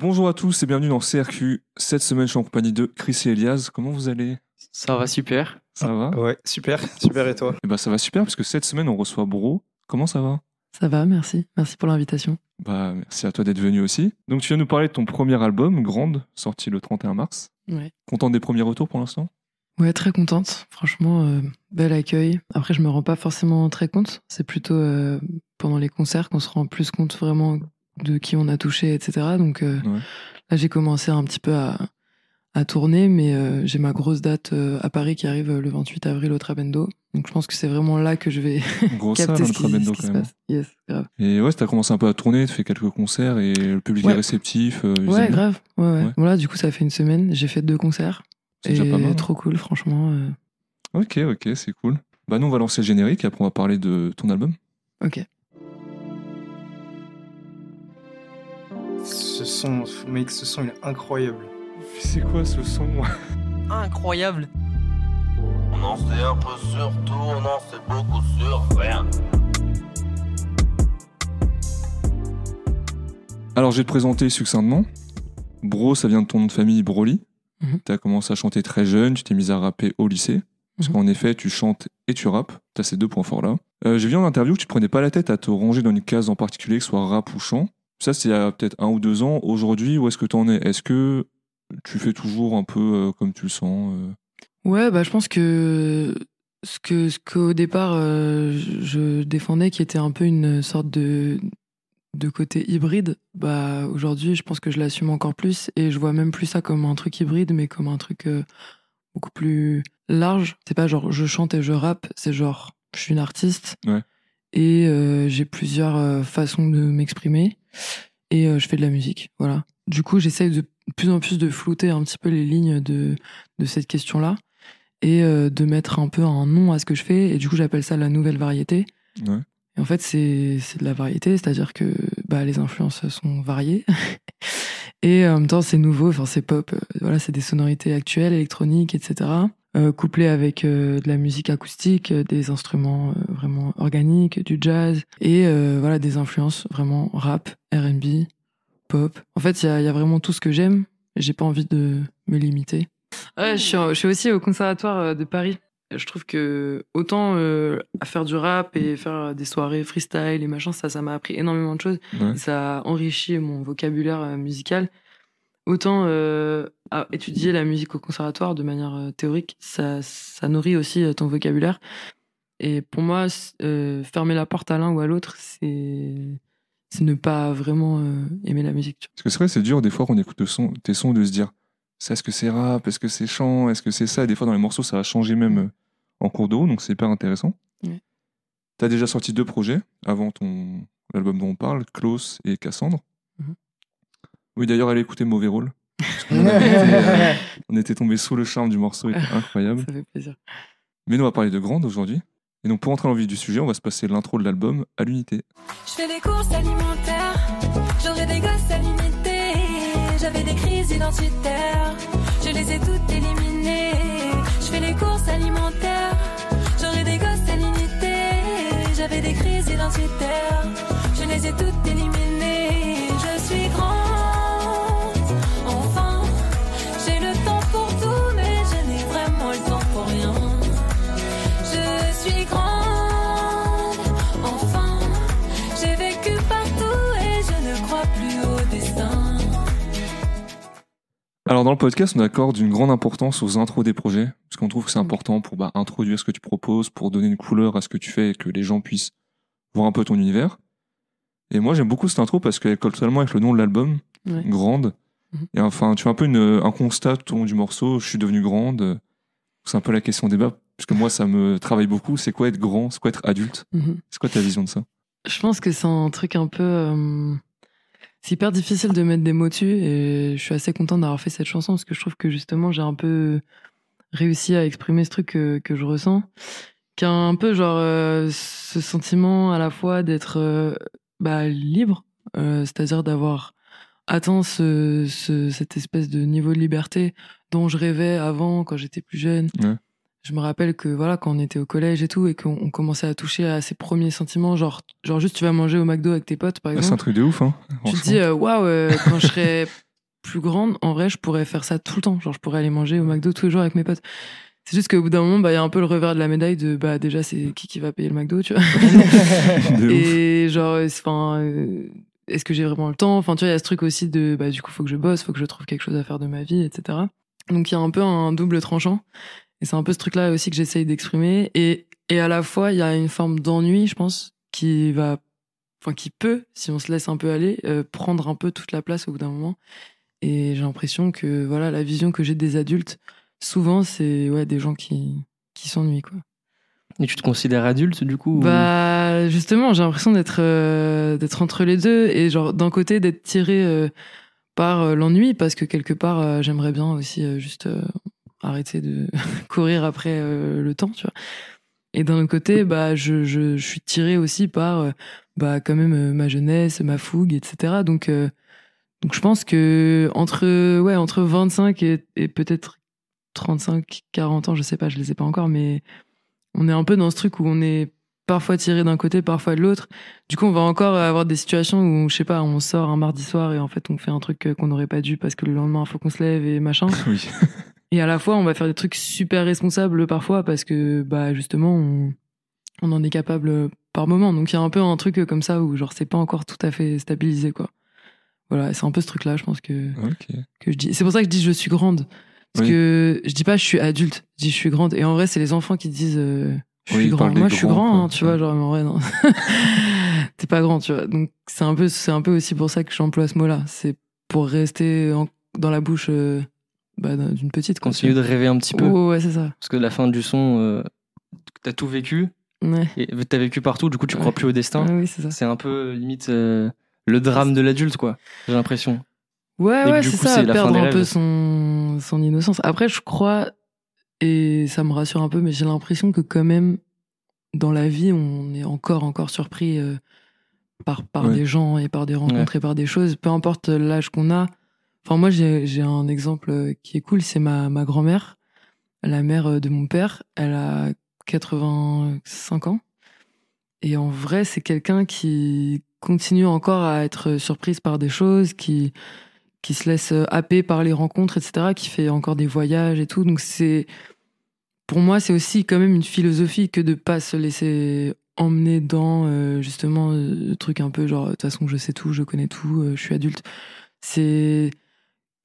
Bonjour à tous et bienvenue dans CRQ. Cette semaine, je suis en compagnie de Chris et Elias. Comment vous allez? Ça va super. Ça va? Ouais, super, super et toi? Eh ben, ça va super parce que cette semaine, on reçoit Bro. Comment ça va? Ça va, merci. Merci pour l'invitation. Bah, merci à toi d'être venu aussi. Donc, tu viens nous parler de ton premier album, Grande, sorti le 31 mars. Ouais. Content des premiers retours pour l'instant? Ouais, très contente. Franchement, euh, bel accueil. Après, je me rends pas forcément très compte. C'est plutôt euh, pendant les concerts qu'on se rend plus compte vraiment de qui on a touché, etc. Donc euh, Ouais. là, j'ai commencé un petit peu à, à tourner, mais euh, j'ai ma grosse date euh, à Paris qui arrive le 28 avril au Trabendo. Donc je pense que c'est vraiment là que je vais Gros capter hein, ce qui, Trabendo ce qui quand se même. passe. Yes, grave. Et ouais, t'as commencé un peu à tourner, tu fais quelques concerts et le public Ouais. est réceptif. Ouais, grave. Ouais, ouais. Ouais. Voilà, du coup, ça fait une semaine. J'ai fait deux concerts. C'est déjà pas mal. trop cool, franchement. Ok, ok, c'est cool. Bah, nous, on va lancer le générique et après, on va parler de ton album. Ok. Ce son, mec, ce son il est incroyable. C'est quoi ce son Incroyable. On en sait un peu sur tout, on en sait beaucoup sur rien. Alors, je vais te présenter succinctement. Bro, ça vient de ton nom de famille Broly. Tu as commencé à chanter très jeune, tu t'es mis à rapper au lycée. Parce Mhm. qu'en effet, tu chantes et tu rappes. Tu as ces deux points forts-là. Euh, J'ai vu en interview que tu prenais pas la tête à te ranger dans une case en particulier, que ce soit rap ou chant. Ça, c'est il y a peut-être un ou deux ans. Aujourd'hui, où est-ce que tu en es? Est-ce que tu fais toujours un peu euh, comme tu le sens euh? Ouais, bah, je pense que ce que ce qu'au départ euh, je défendais, qui était un peu une sorte de de côté hybride, bah aujourd'hui, je pense que je l'assume encore plus et je vois même plus ça comme un truc hybride, mais comme un truc euh, beaucoup plus large. C'est pas genre je chante et je rappe, c'est genre je suis une artiste Ouais. et euh, j'ai plusieurs façons de m'exprimer et euh, je fais de la musique, voilà. Du coup, j'essaye de plus en plus de flouter un petit peu les lignes de de cette question-là et euh, de mettre un peu un nom à ce que je fais. Et du coup, j'appelle ça la nouvelle variété. Ouais. Et en fait, c'est de la variété, c'est-à-dire que bah, les influences sont variées. et en même temps, c'est nouveau, enfin, c'est pop. euh, Voilà, c'est des sonorités actuelles, électroniques, etc. Euh, couplées avec euh, de la musique acoustique, euh, des instruments euh, vraiment organiques, du jazz, et euh, voilà, des influences vraiment rap, RB, pop. En fait, il y a, il y a vraiment tout ce que j'aime. J'ai pas envie de me limiter. Ouais, je suis, je suis aussi au conservatoire de Paris. Je trouve que autant euh, à faire du rap et faire des soirées freestyle et machin, ça, ça m'a appris énormément de choses. Ouais. Ça a enrichi mon vocabulaire musical. Autant euh, à étudier la musique au conservatoire de manière euh, théorique, ça, ça nourrit aussi euh, ton vocabulaire. Et pour moi, euh, fermer la porte à l'un ou à l'autre, c'est c'est ne pas vraiment euh, aimer la musique. tu vois. Parce que c'est vrai, c'est dur des fois qu'on écoute son, tes sons de se dire ça, est-ce que c'est rap, est-ce que c'est chant, est-ce que c'est ça? Et des fois, dans les morceaux, ça va changer même euh, en cours d'eau, donc c'est hyper intéressant. Ouais. Tu as déjà sorti deux projets avant ton l'album dont on parle, Klaus et Cassandre. Mhm. Oui, d'ailleurs, allez écouter Mauvais Rôle. Euh, on était tombé sous le charme du morceau, il était incroyable. Ça fait plaisir. Mais nous, on va parler de Grande aujourd'hui. Et donc, pour entrer dans le vif du sujet, on va se passer l'intro de l'album à l'unité. Je fais des courses alimentaires, j'aurai des gosses à l'unité. J'avais des crises identitaires, je les ai toutes éliminées. Je fais les courses alimentaires, j'aurai des gosses à l'unité. J'avais des crises identitaires, je les ai toutes éliminées. Alors dans le podcast, on accorde une grande importance aux intros des projets, parce qu'on trouve que c'est Mhm. important pour bah, introduire ce que tu proposes, pour donner une couleur à ce que tu fais et que les gens puissent voir un peu ton univers. Et moi j'aime beaucoup cette intro parce qu'elle colle totalement avec le nom de l'album, Ouais. Grande. Mhm. Et enfin, tu fais un peu une- un constat tout du morceau, je suis devenu grande. C'est un peu la question débat, puisque moi ça me travaille beaucoup. C'est quoi être grand? C'est quoi être adulte? Mhm. C'est quoi ta vision de ça? Je pense que c'est un truc un peu. euh, C'est hyper difficile de mettre des mots dessus et je suis assez contente d'avoir fait cette chanson parce que je trouve que justement j'ai un peu réussi à exprimer ce truc que, je ressens. Qui a un peu genre euh, ce sentiment à la fois d'être euh, bah, libre, euh, c'est-à-dire d'avoir atteint ce, ce- cette espèce de niveau de liberté dont je rêvais avant quand j'étais plus jeune. Je me rappelle que voilà, quand on était au collège et tout, et qu'on on commençait à toucher à ses premiers sentiments, genre, genre juste tu vas manger au McDo avec tes potes, par Ah, C'est un exemple. truc de ouf, hein Tu te dis, euh, waouh, euh, quand je serai plus grande, en vrai, je pourrais faire ça tout le temps. Genre, je pourrais aller manger au McDo tous les jours avec mes potes. C'est juste qu'au bout d'un moment, bah, il y a un peu le revers de la médaille de, bah, déjà, c'est qui qui va payer le McDo, tu vois. Ouf. Et genre, euh, enfin, est-ce que j'ai vraiment le temps? Enfin, tu vois, il y a ce truc aussi de, bah, du coup, faut que je bosse, faut que je trouve quelque chose à faire de ma vie, etc. Donc, il y a un peu un double tranchant. Et c'est un peu ce truc-là aussi que j'essaye d'exprimer. Et, et à la fois, il y a une forme d'ennui, je pense, qui va, enfin, qui peut, si on se laisse un peu aller, euh, prendre un peu toute la place au bout d'un moment. Et j'ai l'impression que, voilà, la vision que j'ai des adultes, souvent, c'est, ouais, des gens qui, qui s'ennuient, quoi. Et tu te considères adulte du coup ou- Bah justement, j'ai l'impression d'être euh, d'être entre les deux et genre d'un côté d'être tiré euh, par euh, l'ennui parce que quelque part j'aimerais bien aussi juste arrêter de courir après euh, le temps, tu vois. Et d'un autre côté, bah je, je, suis tiré aussi par euh, bah quand même euh, ma jeunesse, ma fougue, etc. Donc donc je pense que entre ouais entre 25 et, et peut-être 35, 40 ans, je sais pas, je les ai pas encore, mais on est un peu dans ce truc où on est parfois tiré d'un côté, parfois de l'autre. Du coup, on va encore avoir des situations où, je sais pas, on sort un mardi soir et en fait, on fait un truc qu'on n'aurait pas dû parce que le lendemain, il faut qu'on se lève et machin. Oui. Et à la fois, on va faire des trucs super responsables parfois parce que, bah, justement, on, on en est capable par moment. Donc, il y a un peu un truc comme ça où, genre, c'est pas encore tout à fait stabilisé, quoi. Voilà, c'est un peu ce truc-là, je pense que, Ok. que je dis. C'est pour ça que je dis je suis grande. Parce Oui. que je dis pas je suis adulte, je dis je suis grande. Et en vrai, c'est les enfants qui disent euh, je Oui, suis ils grand. Moi, je suis grand, quoi. hein, tu vois, genre, mais en vrai, non. T'es pas grand, tu vois. Donc, c'est un peu, c'est un peu aussi pour ça que j'emploie ce mot-là. C'est pour rester en- dans la bouche euh, bah, d'un- d'une petite. Continue de rêver un petit peu. Oh, ouais, c'est ça. Parce que la fin du son, euh, t'as tout vécu. Ouais. Et t'as vécu partout, du coup tu crois Ouais. plus au destin. Oui, c'est ça. C'est un peu limite euh, le drame de l'adulte, quoi. J'ai l'impression. Ouais, Et ouais, c'est ça, perdre un peu son, son innocence. Après, je crois, et ça me rassure un peu, mais j'ai l'impression que quand même, dans la vie, on est encore, encore surpris euh, par, par Ouais. des gens et par des rencontres et par des choses, peu importe l'âge qu'on a. Enfin, moi, j'ai un exemple euh, qui est cool, c'est ma, ma grand-mère, la mère euh, de mon père. Elle a 85 ans. Et en vrai, c'est quelqu'un qui continue encore à être surprise par des choses, qui, qui se laisse euh, happer par les rencontres, etc., qui fait encore des voyages et tout. Donc c'est, pour moi, c'est aussi quand même une philosophie que de pas se laisser emmener dans euh, justement euh, le truc un peu genre de toute façon je sais tout, je connais tout, euh, je suis adulte. C'est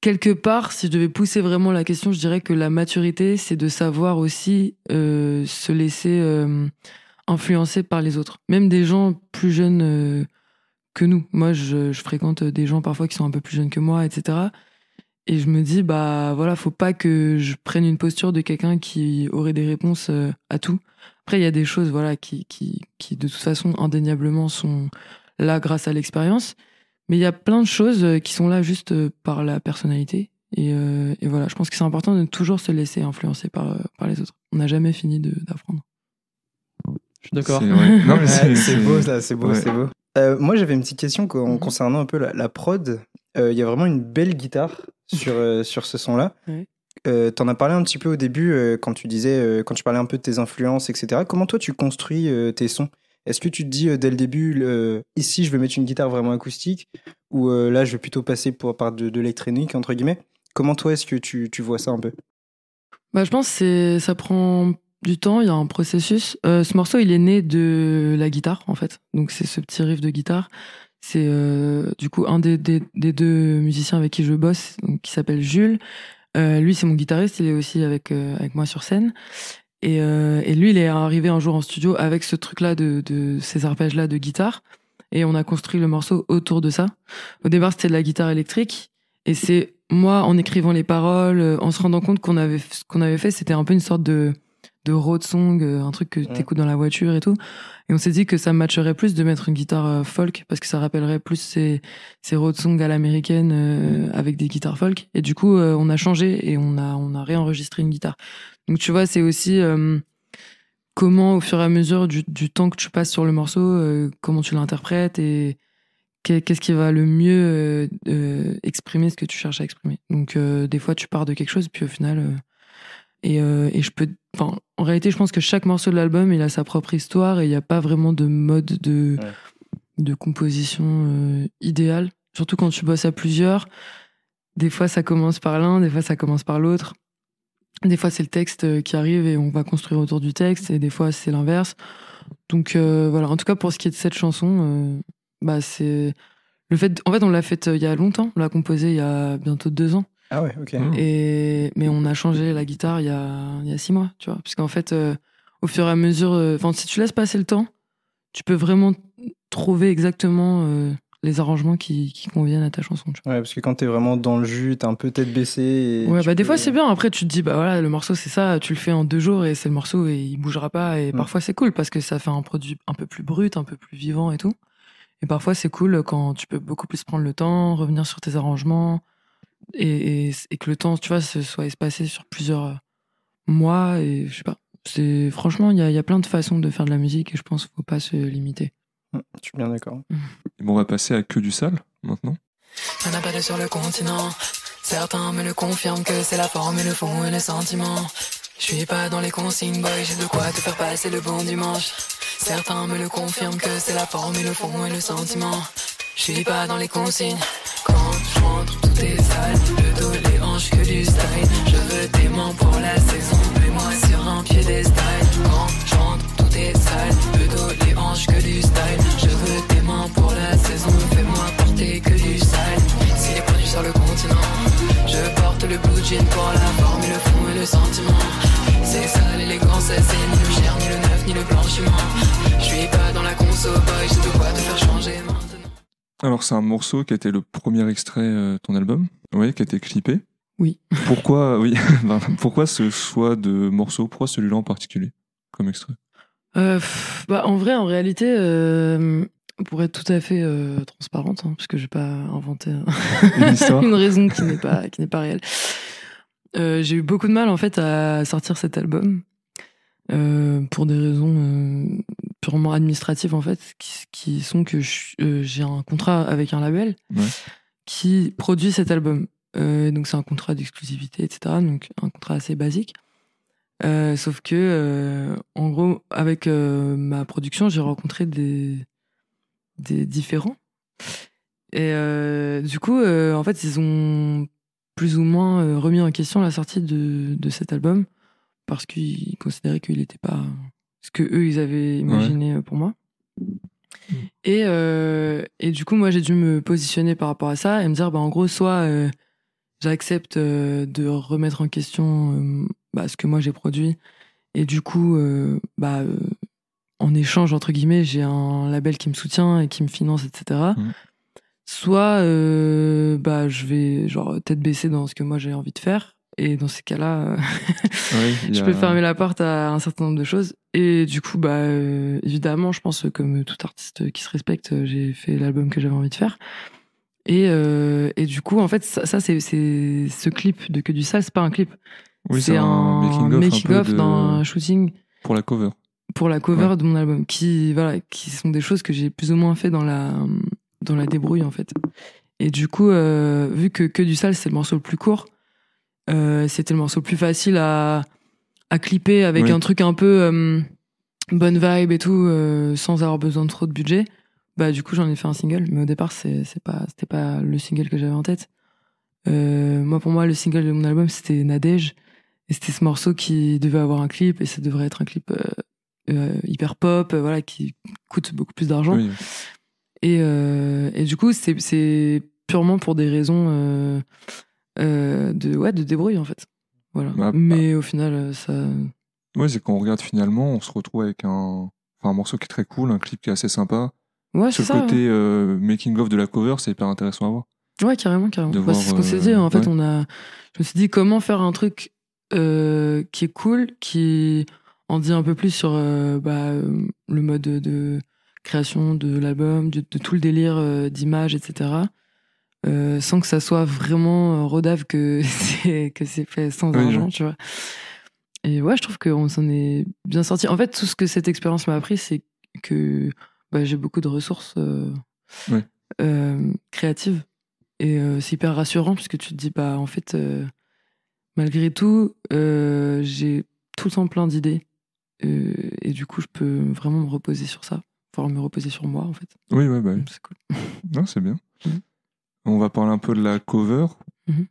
quelque part, si je devais pousser vraiment la question, je dirais que la maturité, c'est de savoir aussi euh, se laisser euh, influencer par les autres, même des gens plus jeunes. euh, que nous. Moi, je, je fréquente des gens parfois qui sont un peu plus jeunes que moi, etc. Et je me dis, bah voilà, faut pas que je prenne une posture de quelqu'un qui aurait des réponses euh, à tout. Après, il y a des choses, voilà, qui, qui, qui de toute façon, indéniablement, sont là grâce à l'expérience. Mais il y a plein de choses euh, qui sont là juste euh, par la personnalité. Et, euh, et voilà, je pense que c'est important de toujours se laisser influencer par, par les autres. On n'a jamais fini d'apprendre. Je suis d'accord. C'est beau ça, c'est beau, ouais. c'est beau. Euh, moi j'avais une petite question Mhm. concernant un peu la, la prod. Euh, Il y a vraiment une belle guitare sur, euh, sur ce son-là. Ouais. Euh, T'en as parlé un petit peu au début euh, quand tu disais, euh, quand tu parlais un peu de tes influences, etc. Comment toi tu construis euh, tes sons? Est-ce que tu te dis euh, dès le début, ici je vais mettre une guitare vraiment acoustique ou euh, là je vais plutôt passer pour, par de, de l'électronique entre guillemets? Comment toi est-ce que tu, tu vois ça un peu? Bah, je pense que ça prend du temps, il y a un processus. Euh, ce morceau, il est né de la guitare, en fait. Donc, c'est ce petit riff de guitare. C'est du coup un des, des, deux musiciens avec qui je bosse, qui s'appelle Jules. Lui, c'est mon guitariste, il est aussi avec, avec moi sur scène. Et, euh, et lui, il est arrivé un jour en studio avec ce truc-là, de, de ces arpèges-là de guitare. Et on a construit le morceau autour de ça. Au départ, c'était de la guitare électrique. Et c'est moi, en écrivant les paroles, euh, en se rendant compte qu'on avait, ce qu'on avait fait, c'était un peu une sorte de, de road song, euh, un truc que Ouais. t'écoutes dans la voiture et tout. Et on s'est dit que ça matcherait plus de mettre une guitare euh, folk parce que ça rappellerait plus ces, ces road songs à l'américaine euh, avec des guitares folk. Et du coup, euh, on a changé et on a, on a réenregistré une guitare. Donc tu vois, c'est aussi euh, comment, au fur et à mesure du, du temps que tu passes sur le morceau, euh, comment tu l'interprètes et qu'est- qu'est-ce qui va le mieux exprimer ce que tu cherches à exprimer. Donc euh, des fois, tu pars de quelque chose, puis au final, euh, et, euh, et je peux, enfin, en réalité, je pense que chaque morceau de l'album, il a sa propre histoire et il n'y a pas vraiment de mode de Ouais. de composition euh, idéal. Surtout quand tu bosses à plusieurs. des fois ça commence par l'un, des fois ça commence par l'autre. Des fois c'est le texte euh, qui arrive et on va construire autour du texte, et des fois c'est l'inverse. Donc euh, voilà, en tout cas pour ce qui est de cette chanson, bah c'est le fait. En fait, on l'a faite il y a longtemps, on l'a composée il y a bientôt deux ans. Ah ouais, ok. Mm. Et, mais on a changé la guitare il y a, il y a six mois, tu vois. Puisqu'en fait, euh, au fur et à mesure, euh, enfin, si tu laisses passer le temps, tu peux vraiment trouver exactement euh, les arrangements qui, qui conviennent à ta chanson, tu Ouais, parce que quand t'es vraiment dans le jus, t'es un peu tête baissée. et vois. Ouais, bah des fois c'est bien. Après, tu te dis, bah voilà, le morceau c'est ça, tu le fais en deux jours et c'est le morceau et il bougera pas. Et Mm. parfois c'est cool parce que ça fait un produit un peu plus brut, un peu plus vivant et tout. Et parfois c'est cool quand tu peux beaucoup plus prendre le temps, revenir sur tes arrangements et, et, et que le temps, tu vois, se soit espacé sur plusieurs euh, mois et je sais pas. C'est franchement, il y a, y a plein de façons de faire de la musique et je pense qu'il faut pas se limiter. Mm, Je suis bien d'accord. Et bon, on va passer à que du sale maintenant. Y'en a pas de sur le continent. Certains me le confirment que c'est la forme et le fond et le sentiment. Je suis pas dans les consignes, boy, j'ai de quoi te faire passer le bon dimanche. Certains me le confirment que c'est la forme et le fond et le sentiment. Je suis pas dans les consignes. Quand Le dos, les hanches, que du style. Je veux tes mains pour la saison. Mets-moi sur un piédestal. Quand je rentre, tout est sale. Le dos, les hanches, que du style. Je veux tes mains pour la saison. Fais-moi porter que du sale. Si les produits sur le continent, je porte le blue jean pour la forme et le fond et le sentiment. C'est ça l'élégance, c'est ni le cher, ni le neuf, ni le blanchiment. Je suis pas dans la conso, boy, j'ai de quoi te faire changer maintenant. Alors, c'est un morceau qui a été le premier extrait euh, de ton album, oui, qui a été clippé. Oui. Pourquoi, oui, ben, pourquoi ce choix de morceau? Pourquoi celui-là en particulier comme extrait? Euh, pff, bah, en vrai, en réalité, euh, pour être tout à fait euh, transparente, hein, parce que j'ai pas inventé un- Une raison qui n'est pas qui n'est pas réelle. Euh, j'ai eu beaucoup de mal en fait à sortir cet album euh, pour des raisons euh, purement administratives en fait, qui, qui sont que euh, j'ai un contrat avec un label Ouais. qui produit cet album. Euh, donc c'est un contrat d'exclusivité, etc. Donc un contrat assez basique. Euh, sauf que, euh, en gros, avec euh, ma production, j'ai rencontré des, des différents. Et du coup, en fait, ils ont plus ou moins remis en question la sortie de, de cet album parce qu'ils considéraient qu'il n'était pas ce que eux ils avaient imaginé pour moi. Et, euh, et du coup, moi, j'ai dû me positionner par rapport à ça et me dire, bah, en gros, soit euh, j'accepte euh, de remettre en question euh, bah, ce que moi j'ai produit et du coup, euh, bah, euh, en échange, entre guillemets, j'ai un label qui me soutient et qui me finance, etc. Mhm. Soit euh, bah, je vais genre tête baissée dans ce que moi j'ai envie de faire. Et dans ces cas-là, euh, je a- peux fermer la porte à un certain nombre de choses. Et du coup, bah, euh, évidemment, je pense comme tout artiste qui se respecte, euh, j'ai fait l'album que j'avais envie de faire. Et, euh, et du coup, en fait, ça, ça, c'est ce clip de Que du sale, c'est pas un clip. Oui, c'est un un making-of de- d'un shooting pour la cover. pour la cover Ouais. de mon album, qui voilà, qui sont des choses que j'ai plus ou moins fait dans la dans la débrouille en fait. Et du coup, euh, vu que que du sale c'est le morceau le plus court, euh, c'était le morceau le plus facile à à clipper avec Oui. un truc un peu euh, bonne vibe et tout, euh, sans avoir besoin de trop de budget. Bah du coup j'en ai fait un single, mais au départ c'est pas c'était pas le single que j'avais en tête. Euh, moi pour moi le single de mon album c'était Nadège et c'était ce morceau qui devait avoir un clip et ça devrait être un clip hyper pop, voilà, qui coûte beaucoup plus d'argent. Oui. Et, et du coup, c'est purement pour des raisons de, ouais, de débrouille, en fait. Voilà. Bah, Mais au final, euh, ça. Ouais, c'est quand on regarde finalement, on se retrouve avec un, enfin, un morceau qui est très cool, un clip qui est assez sympa. Ouais, Ce ça. côté euh, making of de la cover, c'est hyper intéressant à voir. Ouais, carrément, carrément. Bah, voir, c'est ce qu'on s'est euh, dit. En fait, ouais. on a. Je me suis dit comment faire un truc euh, qui est cool, qui en dit un peu plus sur euh, bah, euh, le mode de, création de l'album, de, de tout le délire euh, d'image, etc. euh, sans que ça soit vraiment euh, rodave que c'est que c'est fait sans Oui, argent, tu vois. Et ouais, je trouve qu'on s'en est bien sorti. En fait, tout ce que cette expérience m'a appris, c'est que bah, j'ai beaucoup de ressources euh, Ouais. euh, créatives. Et c'est hyper rassurant puisque tu te dis, bah, en fait, malgré tout, j'ai tout le temps plein d'idées. Et du coup, je peux vraiment me reposer sur ça. Enfin, me reposer sur moi, en fait. Oui, ouais, bah oui. C'est cool. Non, c'est bien. Mhm. On va parler un peu de la cover. Mhm.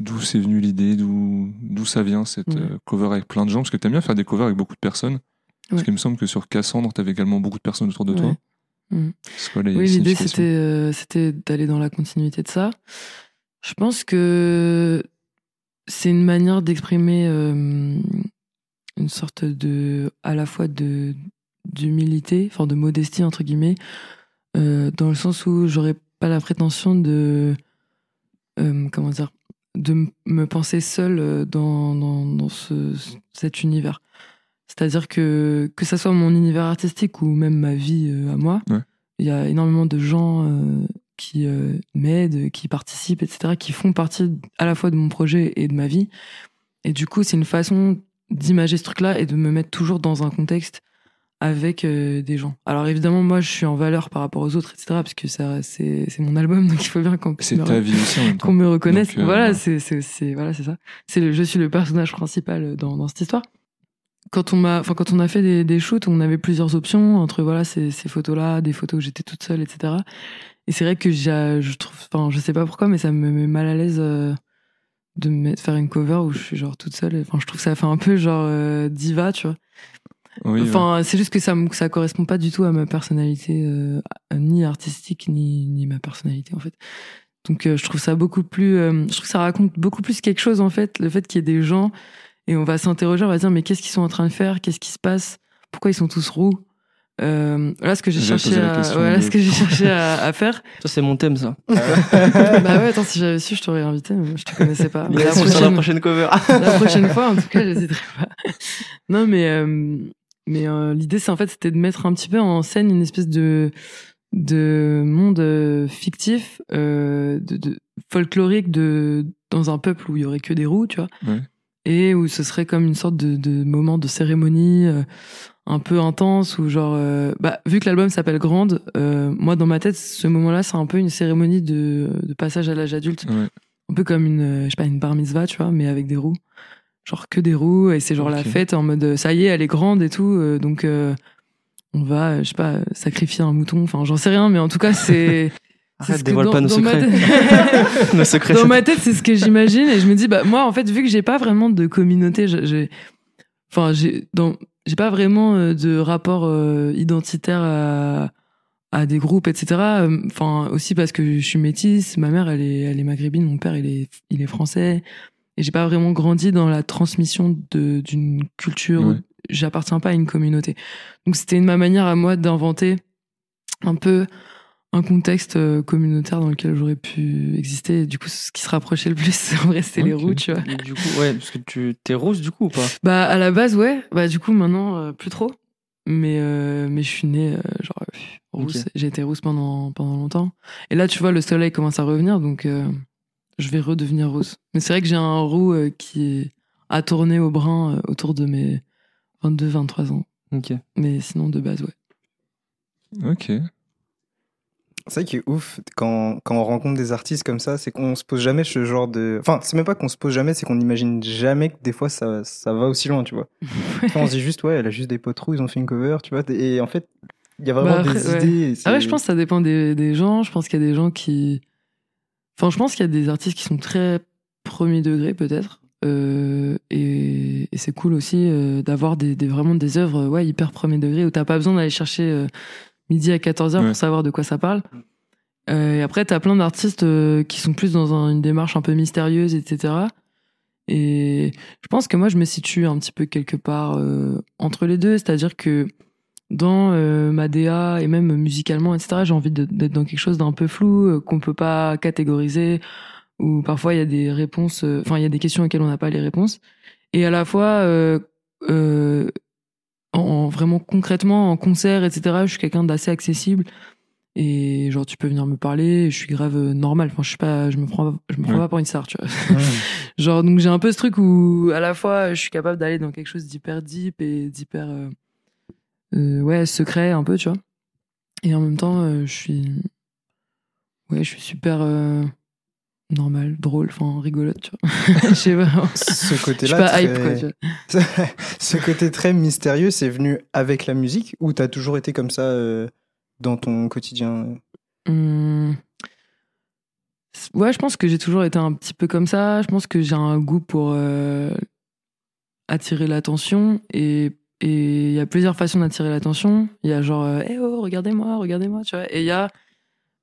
D'où c'est venu l'idée, d'où ça vient cette Ouais. euh, cover avec plein de gens? Parce que t'aimes bien faire des covers avec beaucoup de personnes. Parce Ouais. qu'il me semble que sur Cassandre, t'avais également beaucoup de personnes autour de toi. Ouais. Mhm. Oui, l'idée c'était euh, c'était d'aller dans la continuité de ça. Je pense que c'est une manière d'exprimer euh, une sorte de à la fois de d'humilité, enfin de modestie entre guillemets, euh, dans le sens où j'aurais pas la prétention de euh, comment dire de me penser seule euh, dans, dans, dans ce, cet univers. C'est-à-dire que que ça soit mon univers artistique ou même ma vie euh, à moi, Ouais. il y a énormément de gens euh, qui euh, m'aident, qui participent, etc., qui font partie à la fois de mon projet et de ma vie. Et du coup, c'est une façon d'imager ce truc-là et de me mettre toujours dans un contexte avec euh, des gens. Alors évidemment, moi, je suis en valeur par rapport aux autres, etc., parce que ça, c'est c'est mon album, donc il faut bien qu'on C'est me ta vie aussi en même temps. qu'on me reconnaisse. Donc, euh, voilà, c'est c'est c'est voilà, c'est ça. C'est le je suis le personnage principal dans dans cette histoire. Quand on m'a enfin quand on a fait des, des shoots, on avait plusieurs options entre voilà ces ces photos là, des photos où j'étais toute seule, etc. Et c'est vrai que j'ai je trouve enfin je sais pas pourquoi mais ça me met mal à l'aise euh, de me faire une cover où je suis genre toute seule. Enfin je trouve que ça fait un peu genre euh, diva, tu vois. Oui, ouais. Enfin, c'est juste que ça ça correspond pas du tout à ma personnalité, euh, ni artistique ni ni ma personnalité en fait. Donc euh, je trouve ça beaucoup plus, euh, je trouve que ça raconte beaucoup plus quelque chose en fait, le fait qu'il y ait des gens et on va s'interroger, on va se dire mais qu'est-ce qu'ils sont en train de faire, qu'est-ce qui se passe, pourquoi ils sont tous roux? Euh, voilà ce que j'ai cherché, à, question voilà de- ce que j'ai cherché à, à faire. Ça, c'est mon thème, ça. bah ouais, attends si j'avais su, je t'aurais invité, mais je te connaissais pas. Mais la Sur la prochaine, prochaine cover. la prochaine fois, en tout cas, j'hésiterai pas. Non, mais euh, mais euh, l'idée, c'est en fait, c'était de mettre un petit peu en scène une espèce de de monde euh, fictif, euh, de, de folklorique, de dans un peuple où il y aurait que des roues, tu vois, Ouais. et où ce serait comme une sorte de, de moment de cérémonie. euh, un peu intense ou genre bah vu que l'album s'appelle Grande moi dans ma tête ce moment-là c'est un peu une cérémonie de, de passage à l'âge adulte Ouais. un peu comme une je sais pas une bar mitzvah tu vois mais avec des roues genre que des roues et c'est genre la fête en mode ça y est elle est grande et tout euh, donc euh, on va euh, je sais pas sacrifier un mouton enfin j'en sais rien mais en tout cas c'est Arrête, ce dévoile dans- pas nos secrets. tête- Nos secrets. dans ma tête, c'est ce que j'imagine et je me dis bah moi en fait vu que j'ai pas vraiment de communauté, j'ai enfin j'ai dans j'ai pas vraiment euh, de rapport euh, identitaire à à des groupes etc. Euh, Enfin aussi parce que je suis métisse, ma mère elle est elle est maghrébine, mon père il est il est français et j'ai pas vraiment grandi dans la transmission d'une culture. Ouais. J'appartiens pas à une communauté. Donc c'était ma manière à moi d'inventer un peu un contexte euh, communautaire dans lequel j'aurais pu exister. Et du coup, ce qui se rapprochait le plus, en vrai, c'était les roues, tu vois. Du coup, ouais, parce que tu t'es rousse, du coup, ou pas? Bah, à la base, ouais. Bah, du coup, maintenant, euh, plus trop. Mais, euh, mais je suis née, euh, genre, rousse. Ok. J'ai été rousse pendant, pendant longtemps. Et là, tu vois, le soleil commence à revenir, donc je vais redevenir rousse. Mais c'est vrai que j'ai un roux euh, qui a tourné au brun euh, autour de mes 22, 23 ans. Ok. Mais sinon, de base, ouais. Ok. C'est ça qui est ouf quand, quand on rencontre des artistes comme ça, c'est qu'on se pose jamais ce genre de. Enfin, c'est même pas qu'on se pose jamais, c'est qu'on n'imagine jamais que des fois ça, ça va aussi loin, tu vois. Enfin, on se dit juste, ouais, elle a juste des potes roux, ils ont fait une cover, tu vois. Et en fait, il y a vraiment Bah, après, des ouais. idées. Ah ouais, je pense que ça dépend des, des gens. Je pense qu'il y a des gens qui. Enfin, je pense qu'il y a des artistes qui sont très premier degré, peut-être. Euh, et et c'est cool aussi euh, d'avoir des, des- vraiment des œuvres ouais, hyper premier degré où t'as pas besoin d'aller chercher euh, midi à 14h Ouais. pour savoir de quoi ça parle. Euh, et après, t'as plein d'artistes euh, qui sont plus dans un- une démarche un peu mystérieuse, etc. Et je pense que moi, je me situe un petit peu quelque part euh, entre les deux. C'est-à-dire que dans euh, ma DA et même musicalement, etc., j'ai envie d'être dans quelque chose d'un peu flou, euh, qu'on peut pas catégoriser, où parfois il y a des réponses, euh, enfin, il y a des questions auxquelles on n'a pas les réponses. Et à la fois, euh, en, en- vraiment concrètement, en concert, etc., je suis quelqu'un d'assez accessible. Et genre, tu peux venir me parler, je suis grave normal. Enfin, je suis pas, je me prends, je me prends Ouais. pas pour une star, tu vois. Ouais. Genre, donc j'ai un peu ce truc où, à la fois, je suis capable d'aller dans quelque chose d'hyper deep et d'hyper, euh, ouais, secret un peu, tu vois. Et en même temps, euh, je suis, ouais, je suis super euh, normal, drôle, enfin rigolote, tu vois. Je sais pas. Ce côté-là, très- hype, quoi, tu vois. ce côté très mystérieux, c'est venu avec la musique ou t'as toujours été comme ça dans ton quotidien? C'est- Ouais, je pense que j'ai toujours été un petit peu comme ça. Je pense que j'ai un goût pour attirer l'attention et et il y a plusieurs façons d'attirer l'attention. Il y a genre, euh, Eh oh, regardez-moi, regardez-moi, tu vois. Et il y a,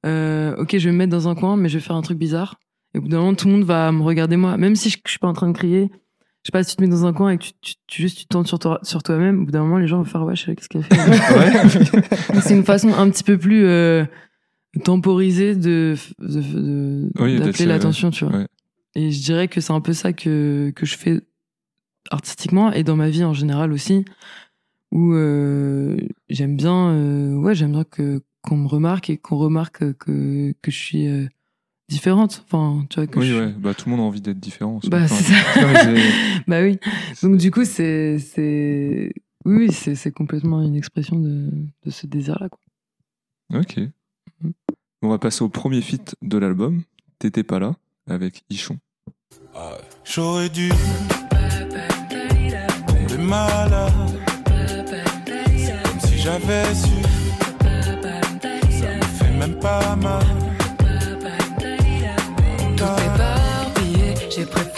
euh, ok, je vais me mettre dans un coin, mais je vais faire un truc bizarre. Et au bout d'un moment, tout le monde va me regarder moi, même si je, je suis pas en train de crier. Je sais pas, si tu te mets dans un coin et que tu, tu, tu- juste tu te tentes sur, toi, sur toi-même, au bout d'un moment, les gens vont faire, ouais, je sais qu'est-ce qu'elle fait. C'est une façon un petit peu plus euh, temporisée de, de, de- Oui, d'appeler l'attention, tu vois. ouais. Et je dirais que c'est un peu ça que, que je fais artistiquement et dans ma vie en général aussi, où euh, j'aime bien, euh, ouais, j'aime bien que qu'on me remarque et qu'on remarque que, que je suis euh, différente. Enfin, tu vois, que Oui, je... ouais. Bah, tout le monde a envie d'être différent. Bah, Enfin, c'est ça. non, bah oui. Donc du coup, c'est c'est oui, c'est c'est complètement une expression de, de ce désir-là. quoi. Ok. Mhm. On va passer au premier feat de l'album. T'étais pas là avec Ichon. J'aurais dû malade. Comme si j'avais su. Ça me fait même pas mal. Tout éparpillé, j'ai préféré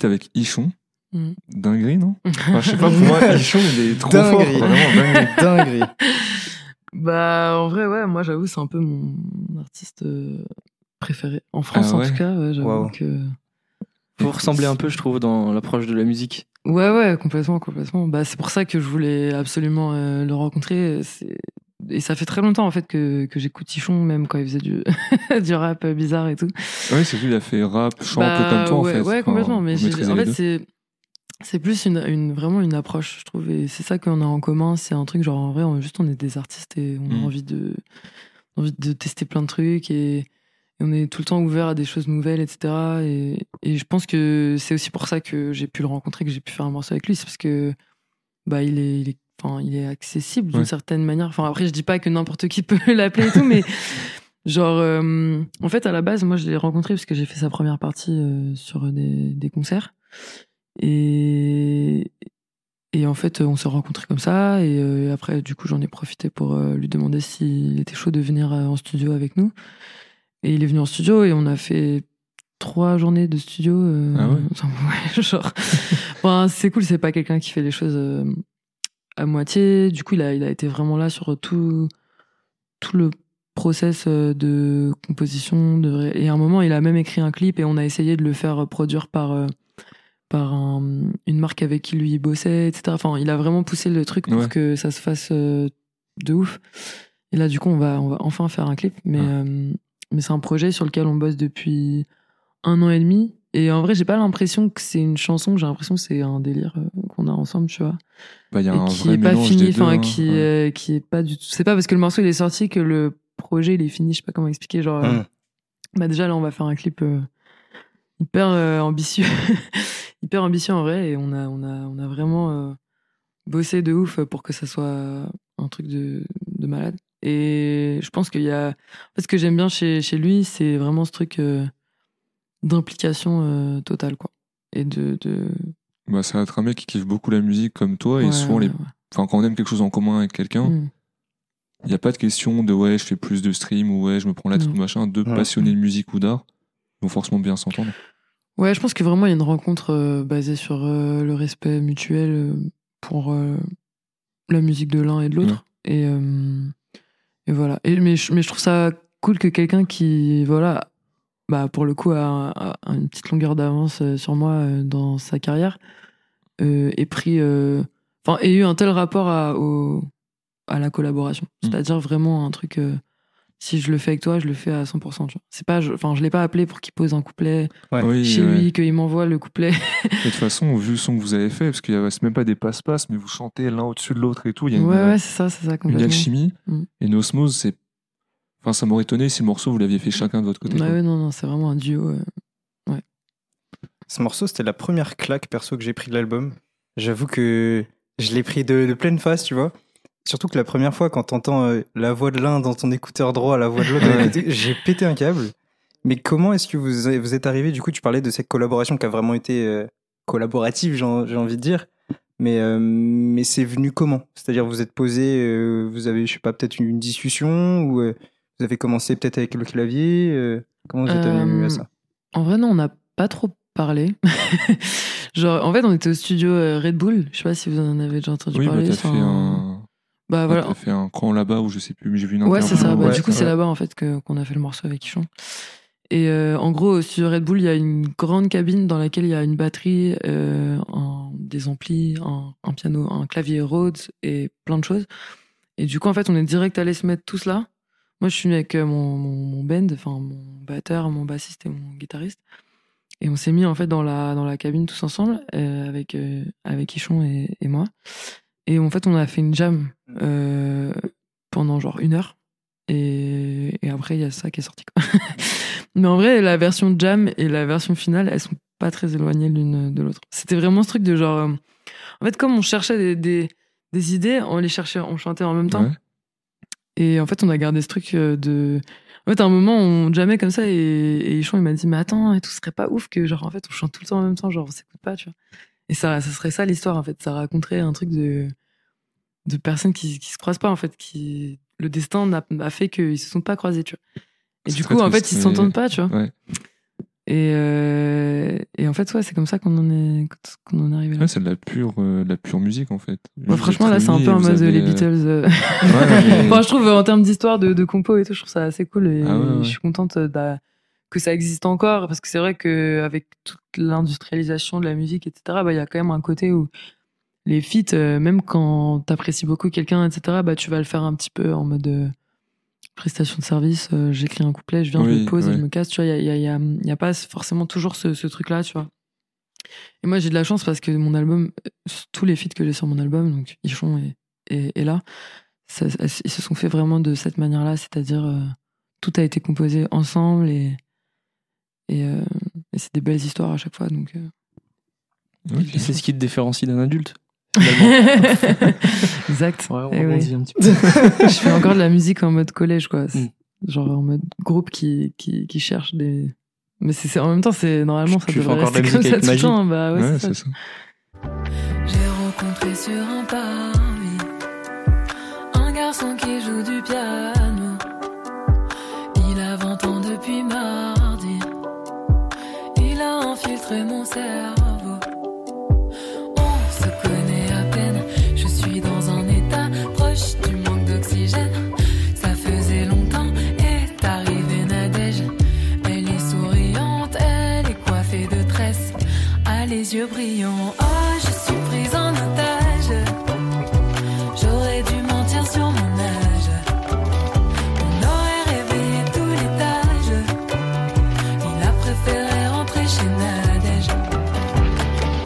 feat avec Ichon. Mhm. Dinguerie, non Enfin, Je sais pas, pour moi, Ichon, il est trop fort. Dinguerie. Vraiment, dinguerie. Dinguerie. Bah en vrai, ouais, moi j'avoue, c'est un peu mon artiste euh, préféré en France Ah en tout cas. Ouais, j'avoue Waouh. que Faut ressembler un peu, je trouve, dans l'approche de la musique. ouais, ouais, complètement, complètement. Bah c'est pour ça que je voulais absolument euh, le rencontrer. Et ça fait très longtemps en fait que, que j'écoute Tichon, même quand il faisait du, du rap bizarre et tout. Ouais, c'est lui, il a fait rap, chant un peu Bah, comme toi, en ouais, fait. Ouais, complètement. Mais en fait, c'est c'est plus une, une vraiment une approche, je trouve. Et c'est ça qu'on a en commun. C'est un truc genre en vrai, on, juste on est des artistes et on Mm. a envie de envie de tester plein de trucs et, et on est tout le temps ouvert à des choses nouvelles, etc. Et, et je pense que c'est aussi pour ça que j'ai pu le rencontrer, que j'ai pu faire un morceau avec lui, c'est parce que bah il est, il est Enfin, il est accessible d'une Ouais. certaine manière. Enfin, après, je dis pas que n'importe qui peut l'appeler et tout, mais genre, euh, en fait, à la base, moi, je l'ai rencontré parce que j'ai fait sa première partie euh, sur des, des concerts. Et, et en fait, on s'est rencontrés comme ça. Et euh, après, du coup, j'en ai profité pour lui demander s'il était chaud de venir en studio avec nous. Et il est venu en studio et on a fait trois journées de studio. euh, Ah ouais genre, Enfin, c'est cool, c'est pas quelqu'un qui fait les choses euh, à moitié. Du coup, il a, il a été vraiment là sur tout, tout le process euh, de composition. De... Et à un moment, il a même écrit un clip et on a essayé de le faire produire par, euh, par un- une marque avec qui lui bossait, etc. Enfin, il a vraiment poussé le truc pour Ouais. que ça se fasse euh, de ouf. Et là, du coup, on va, on va enfin faire un clip. Mais, Ouais. euh, mais c'est un projet sur lequel on bosse depuis un an et demi. Et en vrai, j'ai pas l'impression que c'est une chanson, j'ai l'impression que c'est un délire euh, qu'on a ensemble, tu vois. Bah, il y a et un qui vrai est pas fini, enfin, hein. qui, Ouais. euh, qui est pas du tout. C'est pas parce que le morceau il est sorti que le projet il est fini, je sais pas comment expliquer. Genre, euh, bah déjà là, on va faire un clip euh, hyper euh, ambitieux, hyper ambitieux en vrai, et on a, on a, on a vraiment euh, bossé de ouf pour que ça soit un truc de, de malade. Et je pense qu'il y a. En fait, ce que j'aime bien chez, chez lui, c'est vraiment ce truc euh, d'implication euh, totale, quoi. Et de. de... Bah, ça va être un mec qui kiffe beaucoup la musique comme toi. et Ouais, souvent, les... ouais, enfin, quand on aime quelque chose en commun avec quelqu'un. Mm. il n'y a pas de question de ouais, je fais plus de stream ou ouais, je me prends la tête Non. ou machin. Deux Ouais. passionnés de musique ou d'art vont forcément bien s'entendre. Ouais, je pense que vraiment il y a une rencontre euh, basée sur euh, le respect mutuel pour euh, la musique de l'un et de l'autre. Et, euh, et voilà. Et, mais, je, mais je trouve ça cool que quelqu'un qui, voilà, bah, pour le coup, a, une petite longueur d'avance euh, sur moi euh, dans sa carrière, euh, ait pris. euh, Enfin, ait eu un tel rapport à, au, à la collaboration. Mm. C'est-à-dire vraiment un truc. euh, si je le fais avec toi, je le fais à 100%. Tu vois. C'est pas, je- enfin, je l'ai pas appelé pour qu'il pose un couplet Ouais. Oui, chez ouais. lui, qu'il m'envoie le couplet. Et de toute façon, vu le son que vous avez fait, parce qu'il y a même pas des passe-passe, mais vous chantez l'un au-dessus de l'autre et tout, il y a une, ouais, c'est ça, c'est ça une alchimie. Mm. Et une osmose, c'est. Enfin, ça m'aurait étonné si le morceau vous l'aviez fait chacun de votre côté. Ouais, ouais, non, non, c'est vraiment un duo. euh. Ce morceau, c'était la première claque perso que j'ai pris de l'album. J'avoue que je l'ai pris de, de pleine face, tu vois. Surtout que la première fois, quand t'entends euh, la voix de l'un dans ton écouteur droit, la voix de l'autre, Ouais. j'ai pété un câble. Mais comment est-ce que vous, vous êtes arrivé Du coup, tu parlais de cette collaboration qui a vraiment été euh, collaborative, j'ai en- j'ai envie de dire. Mais, euh, mais c'est venu comment? C'est-à-dire, vous êtes posé, euh, vous avez, je sais pas, peut-être une, une discussion ou euh, vous avez commencé peut-être avec le clavier euh, Comment vous êtes venu Euh, à ça? En vrai, non, on n'a pas trop parlé. Genre, en fait, on était au studio euh, Red Bull. Je sais pas si vous en avez déjà entendu Oui, bah, parler. t'as fait un. Bah voilà. T'as fait un cran là-bas où je sais plus, mais j'ai vu une Ouais, c'est ça. Bah, Ouais, du coup, c'est là-bas en fait que qu'on a fait le morceau avec Ichon. Et euh, en gros, au studio Red Bull, il y a une grande cabine dans laquelle il y a une batterie, euh, un- des amplis, un, un piano, un clavier Rhodes et plein de choses. Et du coup, en fait, on est direct allé se mettre tous là. Moi, je suis avec euh, mon, mon, band, enfin mon batteur, mon bassiste et mon guitariste. Et on s'est mis en fait dans la, dans la cabine tous ensemble euh, avec, euh, avec Ichon et, et moi. Et en fait, on a fait une jam euh, pendant genre une heure. Et, après, il y a ça qui est sorti. Quoi. Mais en vrai, la version jam et la version finale, elles sont pas très éloignées l'une de l'autre. C'était vraiment ce truc de genre. En fait, comme on cherchait des, des, idées, on les cherchait, on chantait en même temps. Et en fait, on a gardé ce truc euh, de. En fait, à un moment, on jamais comme ça et, et Ichon, il m'a dit, mais attends, et tout ce serait pas ouf que, genre, en fait, on chante tout le temps en même temps, genre, on s'écoute pas, tu vois. Et ça, ça serait ça l'histoire, en fait. Ça raconterait un truc de, de personnes qui, qui se croisent pas, en fait, qui. Le destin n'a- a fait qu'ils se sont pas croisés, tu vois. Et du coup, en fait, ils s'entendent pas, tu vois. Ouais. Et, euh, et en fait, ouais, c'est comme ça qu'on en est, qu'on en est arrivé là. Ouais, c'est de la pure, euh, de la pure musique en fait. Ouais, Vous franchement, là, c'est un peu en mode avez, les euh, Beatles. euh. ouais, mais- Enfin, je trouve euh, en termes d'histoire de, de compo et tout, je trouve ça assez cool et Ah je suis contente euh, que ça existe encore parce que c'est vrai qu'avec toute l'industrialisation de la musique, etc., bah, il y a quand même un côté où les feats, euh, même quand t'apprécies beaucoup quelqu'un, etc., bah, tu vas le faire un petit peu en mode euh, prestation de service. euh, J'écris un couplet, je viens, je Oui, le pose et je me casse. Tu vois, il n'y a, il y a- il y a pas forcément toujours ce, ce truc-là, tu vois. Et moi, j'ai de la chance parce que mon album, euh, tous les feats que j'ai sur mon album, donc Ichon et, et, et là, ça- ils se sont fait vraiment de cette manière-là, c'est-à-dire euh, tout a été composé ensemble et, et, euh, et c'est des belles histoires à chaque fois. Donc, euh. C'est ce qui te différencie d'un adulte. exact. Ouais, on Eh rebondit un petit peu. Je fais encore de la musique en mode collège, quoi. Mm. Genre en mode groupe qui, qui, qui cherche des. Mais c'est en même temps, c'est normalement ça Tu fais devrait rester comme ça tout le temps. Bah ouais, Ouais, c'est ça. c'est ça. J'ai rencontré sur un parvis un garçon qui joue du piano. Il a 20 ans depuis mardi. Il a infiltré mon cerveau. Yeux brillants. Oh, je suis prise en otage. J'aurais dû mentir sur mon âge. On aurait réveillé tout l'étage. Il a préféré rentrer chez Nadège.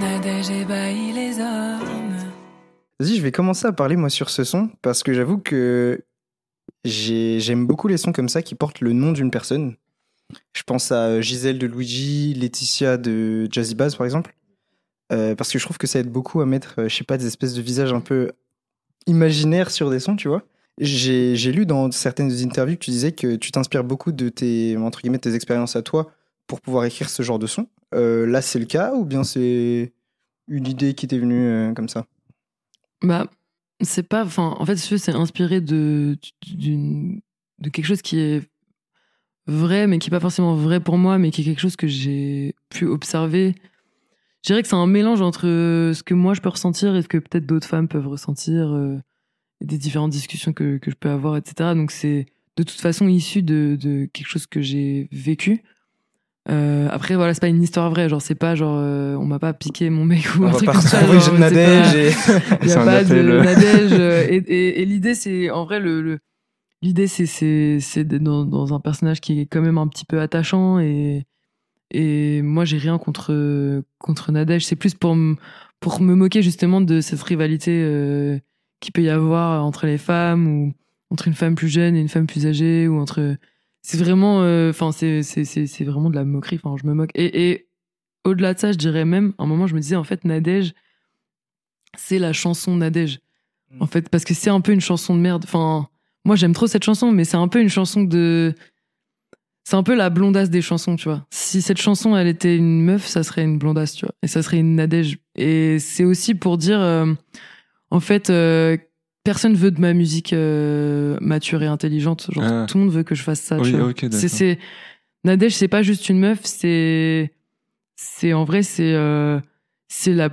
Nadège ébahi les hommes. Vas-y, je vais commencer à parler moi sur ce son parce que j'avoue que j'ai- j'aime beaucoup les sons comme ça qui portent le nom d'une personne. Je pense à euh, Gisèle de Luigi, Laetitia de Jazzy Bass par exemple. Euh, parce que je trouve que ça aide beaucoup à mettre, euh, je sais pas, des espèces de visages un peu imaginaires sur des sons, tu vois. J'ai lu dans certaines interviews que tu disais que tu t'inspires beaucoup de tes, entre guillemets, tes expériences à toi pour pouvoir écrire ce genre de son. Euh, là, c'est le cas ou bien c'est une idée qui t'est venue comme ça? Bah, c'est pas. En fait, c'est inspiré de, de quelque chose qui est vrai, mais qui est pas forcément vrai pour moi, mais qui est quelque chose que j'ai pu observer. Je dirais que c'est un mélange entre ce que moi je peux ressentir et ce que peut-être d'autres femmes peuvent ressentir, euh, et des différentes discussions que, que je peux avoir, etc. Donc c'est de toute façon issu de, de quelque chose que j'ai vécu. Euh, après, voilà, c'est pas une histoire vraie, genre c'est pas genre euh, on m'a pas piqué mon mec ou On un truc comme ça. genre, Jeanne c'est pas- Nadège et... C'est a pas de euh. Nadège. euh, Et, et- et l'idée, c'est en vrai le, le- l'idée c'est c'est dans, dans un personnage qui est quand même un petit peu attachant et et moi j'ai rien contre contre Nadège. C'est plus pour pour me moquer justement de cette rivalité euh, qu'il peut y avoir entre les femmes ou entre une femme plus jeune et une femme plus âgée ou entre c'est vraiment euh, enfin c'est c'est c'est c'est vraiment de la moquerie. Enfin je me moque. Et et au-delà de ça je dirais même à un moment je me disais en fait Nadège c'est la chanson Nadège. En fait parce que c'est un peu une chanson de merde. Enfin moi j'aime trop cette chanson mais c'est un peu une chanson de c'est un peu la blondasse des chansons tu vois si cette chanson elle était une meuf ça serait une blondasse tu vois et ça serait une Nadège et c'est aussi pour dire euh, en fait euh, personne veut de ma musique euh, mature et intelligente genre Ah. tout le monde veut que je fasse ça Oui, tu vois. ok, d'accord. c'est c'est Nadège c'est pas juste une meuf c'est c'est en vrai c'est euh, c'est la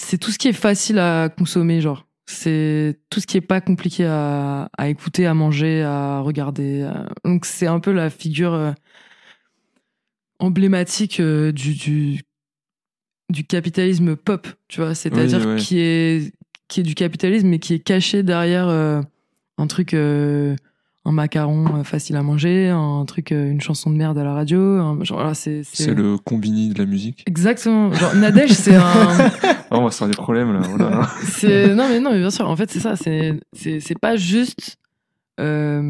c'est tout ce qui est facile à consommer genre c'est tout ce qui est pas compliqué à, à écouter à manger à regarder à- donc c'est un peu la figure euh, emblématique euh, du, du du capitalisme pop tu vois c'est-à-dire Oui, ouais. qui est qui est du capitalisme mais qui est caché derrière euh, un truc euh, un macaron euh, facile à manger un truc euh, une chanson de merde à la radio un- genre voilà, c'est C'est le combini de la musique. exactement. Genre Nadège c'est un Oh, on va se faire des problèmes là. oh c'est non mais non mais bien sûr. En fait c'est ça c'est c'est c'est pas juste euh,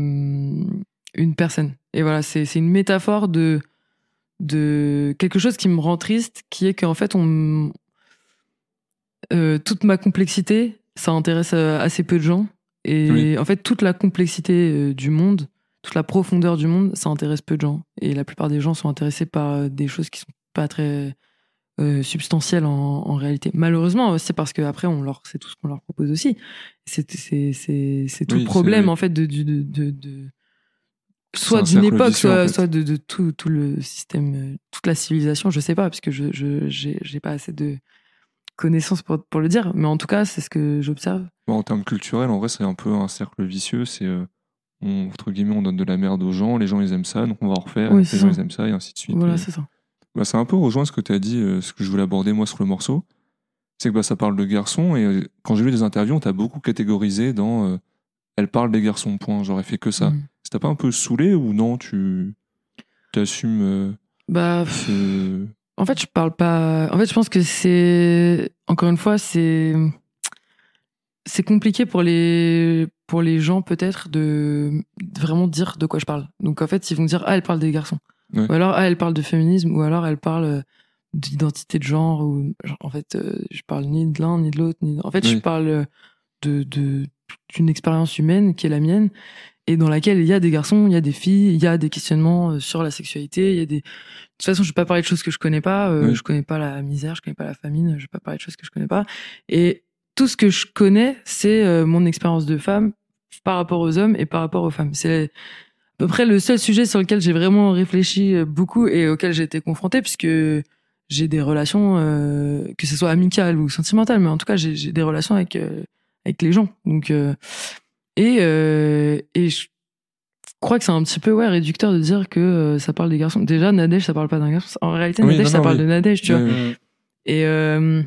une personne. Et voilà c'est c'est une métaphore de de quelque chose qui me rend triste qui est qu'en fait on euh, toute ma complexité ça intéresse assez peu de gens et Oui. en fait toute la complexité euh, du monde toute la profondeur du monde ça intéresse peu de gens et la plupart des gens sont intéressés par euh, des choses qui sont pas très euh, substantielles en, en réalité. Malheureusement, c'est parce qu'après, on leur, c'est tout ce qu'on leur propose aussi. C'est, c'est, c'est, c'est tout Oui, le problème, en fait, de, de, de, soit un d'une époque, soit, en fait. soit de, de tout, tout le système, toute la civilisation. Je sais pas, parce que je, je, j'ai, j'ai pas assez de connaissances pour, pour le dire, mais en tout cas, c'est ce que j'observe. En termes culturels, en vrai, c'est un peu un cercle vicieux. C'est euh, on, entre guillemets, on donne de la merde aux gens, les gens ils aiment ça, donc on va en refaire. Oui, les c'est gens ça. ils aiment ça et ainsi de suite. Voilà, c'est ça. bah, ça un peu rejoint ce que tu as dit, euh, ce que je voulais aborder moi sur le morceau. C'est que bah, ça parle de garçons et euh, quand j'ai lu des interviews, on t'a beaucoup catégorisé dans elle parle des garçons, point. J'aurais fait que ça. Mm. Ça t'a pas un peu saoulé ou non Tu t'assumes Bah, ce. En fait, je parle pas. En fait, je pense que c'est encore une fois, c'est c'est compliqué pour les pour les gens peut-être de vraiment dire de quoi je parle. Donc en fait, ils vont dire ah elle parle des garçons, Ouais. ou alors ah elle parle de féminisme, ou alors elle parle euh, d'identité de genre ou genre, en fait euh, je parle ni de l'un ni de l'autre ni en fait je parle euh, de de d'une expérience humaine qui est la mienne et dans laquelle il y a des garçons, il y a des filles, il y a des questionnements euh, sur la sexualité, il y a des de toute façon, je vais pas parler de choses que je connais pas. Euh, Oui. Je connais pas la misère, je connais pas la famine. Je vais pas parler de choses que je connais pas. Et tout ce que je connais, c'est euh, mon expérience de femme par rapport aux hommes et par rapport aux femmes. C'est à peu près le seul sujet sur lequel j'ai vraiment réfléchi euh, beaucoup et auquel j'ai été confrontée, puisque j'ai des relations, euh, que ce soit amicales ou sentimentales, mais en tout cas, j'ai des relations avec avec les gens. Donc euh, et euh, et je crois que c'est un petit peu ouais réducteur de dire que euh, ça parle des garçons. Déjà Nadège ça parle pas d'un garçon. En réalité Oui, Nadège non, ça non, parle oui. de Nadège, tu vois. Et euh,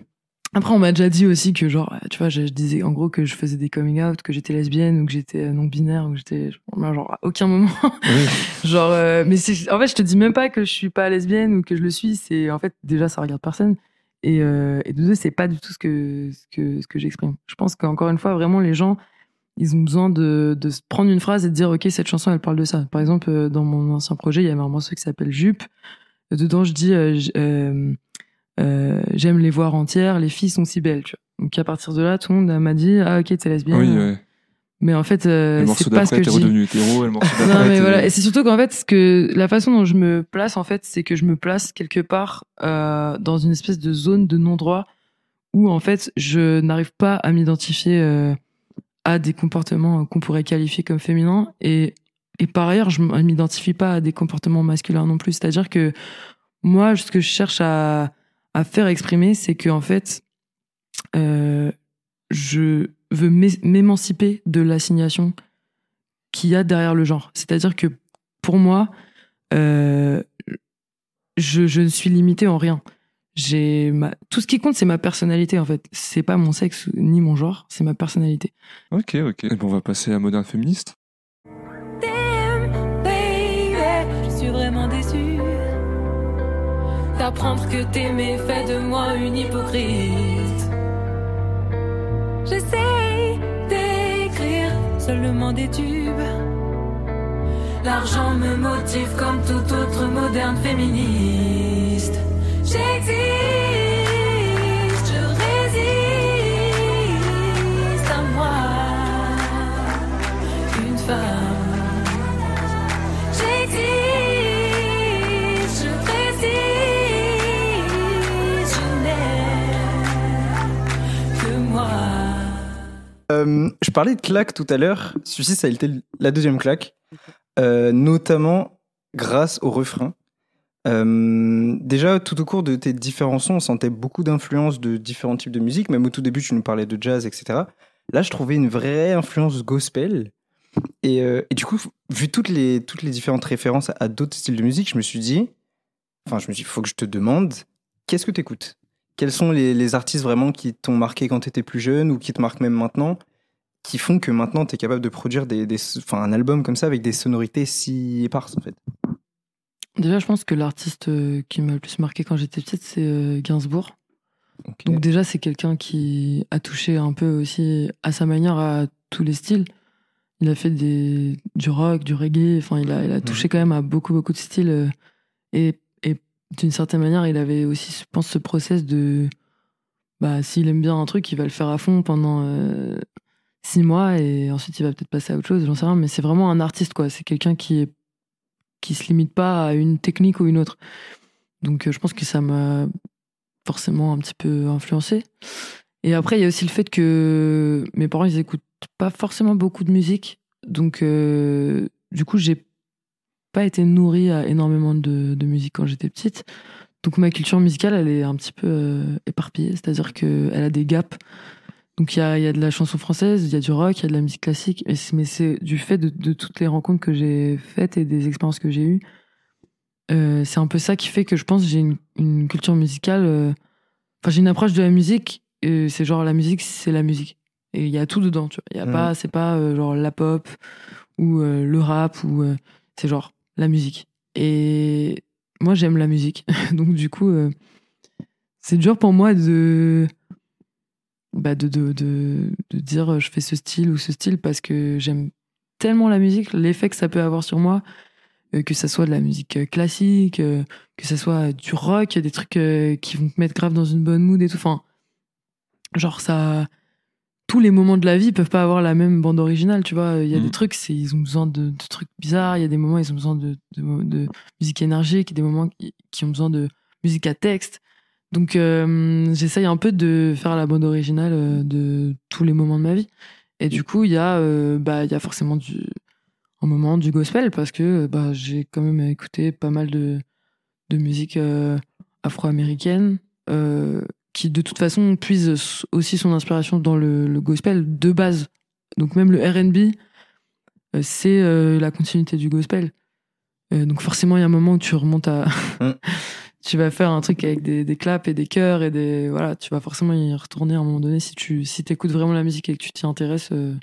après, on m'a déjà dit aussi que, genre, tu vois, je, je disais en gros que je faisais des coming out, que j'étais lesbienne ou que j'étais non binaire ou que j'étais. Genre, à aucun moment. Genre, mais en fait, je te dis même pas que je suis pas lesbienne ou que je le suis. C'est en fait, déjà, ça regarde personne. Et, et de deux, c'est pas du tout ce que, ce que, ce que j'exprime. Je pense qu'encore une fois, vraiment, les gens, ils ont besoin de, de prendre une phrase et de dire, OK, cette chanson, elle parle de ça. Par exemple, euh, dans mon ancien projet, il y avait un morceau qui s'appelle Jupe. Dedans, je dis, euh, euh, j'aime les voir entières, les filles sont si belles, tu vois. Donc à partir de là, tout le monde m'a dit, ah ok, t'es lesbienne. Oui, ouais. Mais en fait, euh, c'est pas ce que je dis. redevenu hétéro, le morceau. Non mais voilà, et c'est surtout qu'en fait, ce que la façon dont je me place, en fait, c'est que je me place quelque part euh, dans une espèce de zone de non-droit où en fait, je n'arrive pas à m'identifier à des comportements qu'on pourrait qualifier comme féminins et par ailleurs, je ne m'identifie pas à des comportements masculins non plus. C'est-à-dire que moi, ce que je cherche à, faire exprimer, c'est que en fait, euh, je veux m'é- m'émanciper de l'assignation qu'il y a derrière le genre. C'est-à-dire que pour moi, euh, je, je ne suis limitée en rien j'ai ma... tout ce qui compte c'est ma personnalité en fait. C'est pas mon sexe ni mon genre c'est ma personnalité. Ok ok. Et bon on va passer à moderne féministe Damn, baby, je suis vraiment déçue d'apprendre que t'aimer fait de moi une hypocrite. J'essaye d'écrire seulement des tubes. L'argent me motive comme tout autre moderne féministe. J'existe, je parlais de claque tout à l'heure. Celui-ci, ça a été la deuxième claque, Euh, notamment grâce au refrain. Euh, déjà, tout au cours de tes différents sons, on sentait beaucoup d'influences de différents types de musique. Même au tout début, tu nous parlais de jazz, etc. Là, je trouvais une vraie influence gospel. Et, euh, et du coup, vu toutes les, toutes les différentes références à, d'autres styles de musique, je me suis dit, enfin, je me suis dit, faut que je te demande, qu'est-ce que tu écoutes Quels sont les, les artistes vraiment qui t'ont marqué quand tu étais plus jeune ou qui te marquent même maintenant qui font que maintenant tu es capable de produire des, des, un album comme ça avec des sonorités si éparses en fait? Déjà, je pense que l'artiste euh, qui m'a le plus marqué quand j'étais petite, c'est euh, Gainsbourg. Donc déjà, c'est quelqu'un qui a touché un peu aussi à sa manière à tous les styles. Il a fait des, du rock, du reggae, enfin il a, il a touché quand même à beaucoup beaucoup de styles. euh, Et, et d'une certaine manière, il avait aussi, je pense, ce process de, bah s'il aime bien un truc, il va le faire à fond pendant euh, six mois et ensuite il va peut-être passer à autre chose, j'en sais rien. Mais c'est vraiment un artiste quoi. C'est quelqu'un qui est qui se limite pas à une technique ou une autre. Donc euh, je pense que ça m'a forcément un petit peu influencé. Et après, il y a aussi le fait que mes parents, ils écoutent pas forcément beaucoup de musique. Donc, euh, du coup, j'ai pas été nourrie à énormément de, musique quand j'étais petite. Donc, ma culture musicale, elle est un petit peu euh, éparpillée. C'est-à-dire qu'elle a des gaps. Donc, il y a, y a de la chanson française, il y a du rock, il y a de la musique classique. Et mais c'est du fait de, de toutes les rencontres que j'ai faites et des expériences que j'ai eues. Euh, c'est un peu ça qui fait que je pense que j'ai une, une culture musicale. euh, Enfin, j'ai une approche de la musique. c'est genre la musique, c'est la musique. Et il y a tout dedans. Tu vois. Il y a pas, c'est pas euh, genre la pop ou le rap ou c'est genre la musique. Et moi, j'aime la musique. Donc du coup, c'est dur pour moi de bah, de, de, de, de dire euh, je fais ce style ou ce style parce que j'aime tellement la musique, l'effet que ça peut avoir sur moi, euh, que ça soit de la musique euh, classique, que ça soit du rock, des trucs qui vont te mettre grave dans une bonne mood et tout. Enfin, genre ça. Tous les moments de la vie peuvent pas avoir la même bande originale, tu vois. Il y a des trucs, c'est, ils ont besoin de, de trucs bizarres. Il y a des moments, ils ont besoin de, de, de musique énergique. Des moments qui, qui ont besoin de musique à texte. Donc, euh, j'essaye un peu de faire la bande originale euh, de tous les moments de ma vie. Et du coup, il y a, euh, bah, il y a forcément du, un moment du gospel parce que bah, j'ai quand même écouté pas mal de, de musique euh, afro-américaine qui, de toute façon, puise aussi son inspiration dans le, le gospel de base. Donc, même le RB, c'est la continuité du gospel. Donc, forcément, il y a un moment où tu remontes à. Tu vas faire un truc avec des, des claps et des chœurs et des. Voilà, tu vas forcément y retourner à un moment donné. Si tu si écoutes vraiment la musique et que tu t'y intéresses, euh,